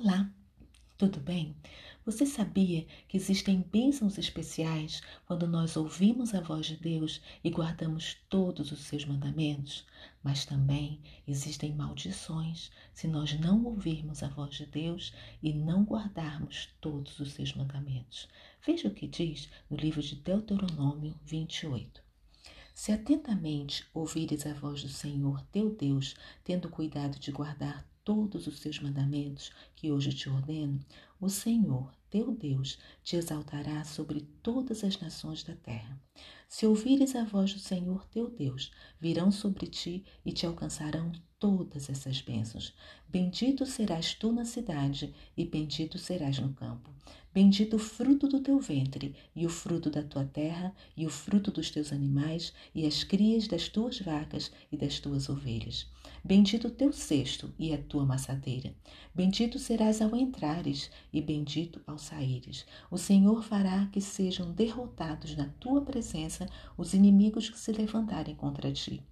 Olá, tudo bem? Você sabia que existem bênçãos especiais quando nós ouvimos a voz de Deus e guardamos todos os seus mandamentos? Mas também existem maldições se nós não ouvirmos a voz de Deus e não guardarmos todos os seus mandamentos. Veja o que diz no livro de Deuteronômio 28. Se atentamente ouvires a voz do Senhor teu Deus, tendo cuidado de guardar todos os seus mandamentos que hoje te ordeno, o Senhor, teu Deus, te exaltará sobre todas as nações da terra. Se ouvires a voz do Senhor teu Deus, virão sobre ti e te alcançarão todas essas bênçãos. Bendito serás tu na cidade e bendito serás no campo. Bendito o fruto do teu ventre, e o fruto da tua terra, e o fruto dos teus animais, e as crias das tuas vacas e das tuas ovelhas. Bendito o teu cesto e a tua maçadeira. Bendito serás ao entrares, e bendito ao saíres. O Senhor fará que sejam derrotados na tua presença os inimigos que se levantarem contra ti.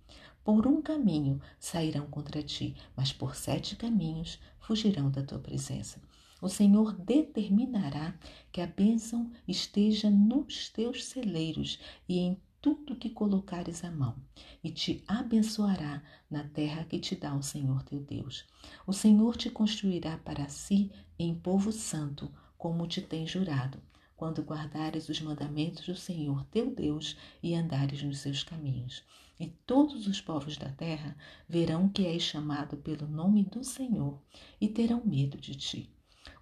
Por um caminho sairão contra ti, mas por sete caminhos fugirão da tua presença. O Senhor determinará que a bênção esteja nos teus celeiros e em tudo que colocares a mão, e te abençoará na terra que te dá o Senhor teu Deus. O Senhor te construirá para si em povo santo, como te tem jurado, quando guardares os mandamentos do Senhor teu Deus e andares nos seus caminhos. E todos os povos da terra verão que és chamado pelo nome do Senhor e terão medo de ti.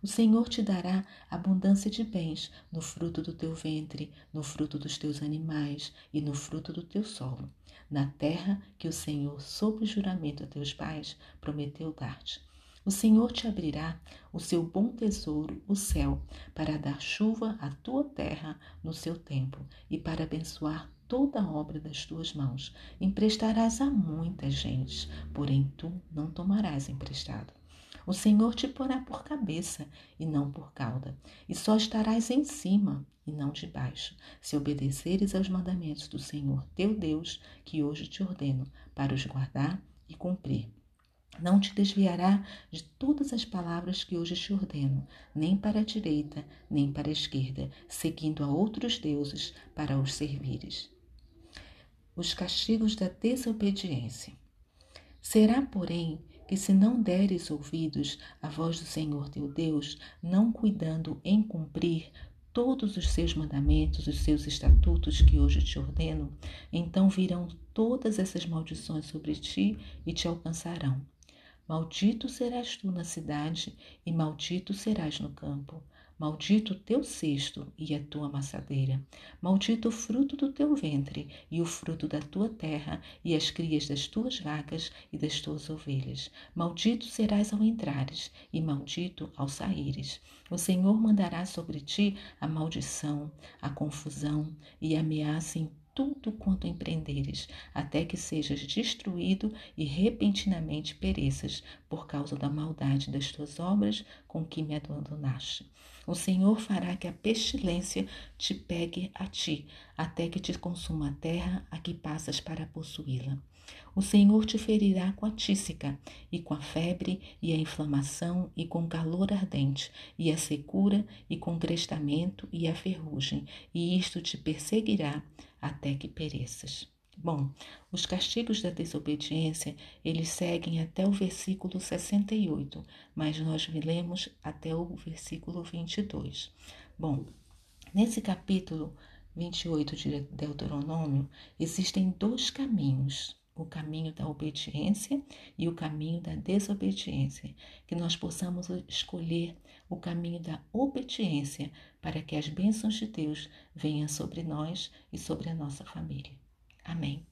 O Senhor te dará abundância de bens no fruto do teu ventre, no fruto dos teus animais e no fruto do teu solo, na terra que o Senhor, sob juramento a teus pais, prometeu dar-te. O Senhor te abrirá o seu bom tesouro, o céu, para dar chuva à tua terra no seu tempo e para abençoar toda a obra das tuas mãos. Emprestarás a muita gente, porém tu não tomarás emprestado. O Senhor te porá por cabeça e não por cauda, e só estarás em cima e não debaixo, se obedeceres aos mandamentos do Senhor teu Deus, que hoje te ordeno, para os guardar e cumprir. Não te desviará de todas as palavras que hoje te ordeno, nem para a direita, nem para a esquerda, seguindo a outros deuses para os servires. Os castigos da desobediência. Será, porém, que se não deres ouvidos à voz do Senhor teu Deus, não cuidando em cumprir todos os seus mandamentos, os seus estatutos que hoje te ordeno, então virão todas essas maldições sobre ti e te alcançarão. Maldito serás tu na cidade e maldito serás no campo. Maldito o teu cesto e a tua amassadeira. Maldito o fruto do teu ventre e o fruto da tua terra e as crias das tuas vacas e das tuas ovelhas. Maldito serás ao entrares e maldito ao saíres. O Senhor mandará sobre ti a maldição, a confusão e a ameaça em tudo quanto empreenderes, até que sejas destruído e repentinamente pereças por causa da maldade das tuas obras com que me abandonaste. O Senhor fará que a pestilência te pegue a ti, até que te consuma a terra a que passas para possuí-la. O Senhor te ferirá com a tísica, e com a febre, e a inflamação, e com calor ardente, e a secura, e com crestamento, e a ferrugem, e isto te perseguirá até que pereças. Bom, os castigos da desobediência, eles seguem até o versículo 68, mas nós lemos até o versículo 22. Bom, nesse capítulo 28 de Deuteronômio, existem dois caminhos, o caminho da obediência e o caminho da desobediência, que nós possamos escolher o caminho da obediência para que as bênçãos de Deus venham sobre nós e sobre a nossa família. Amém.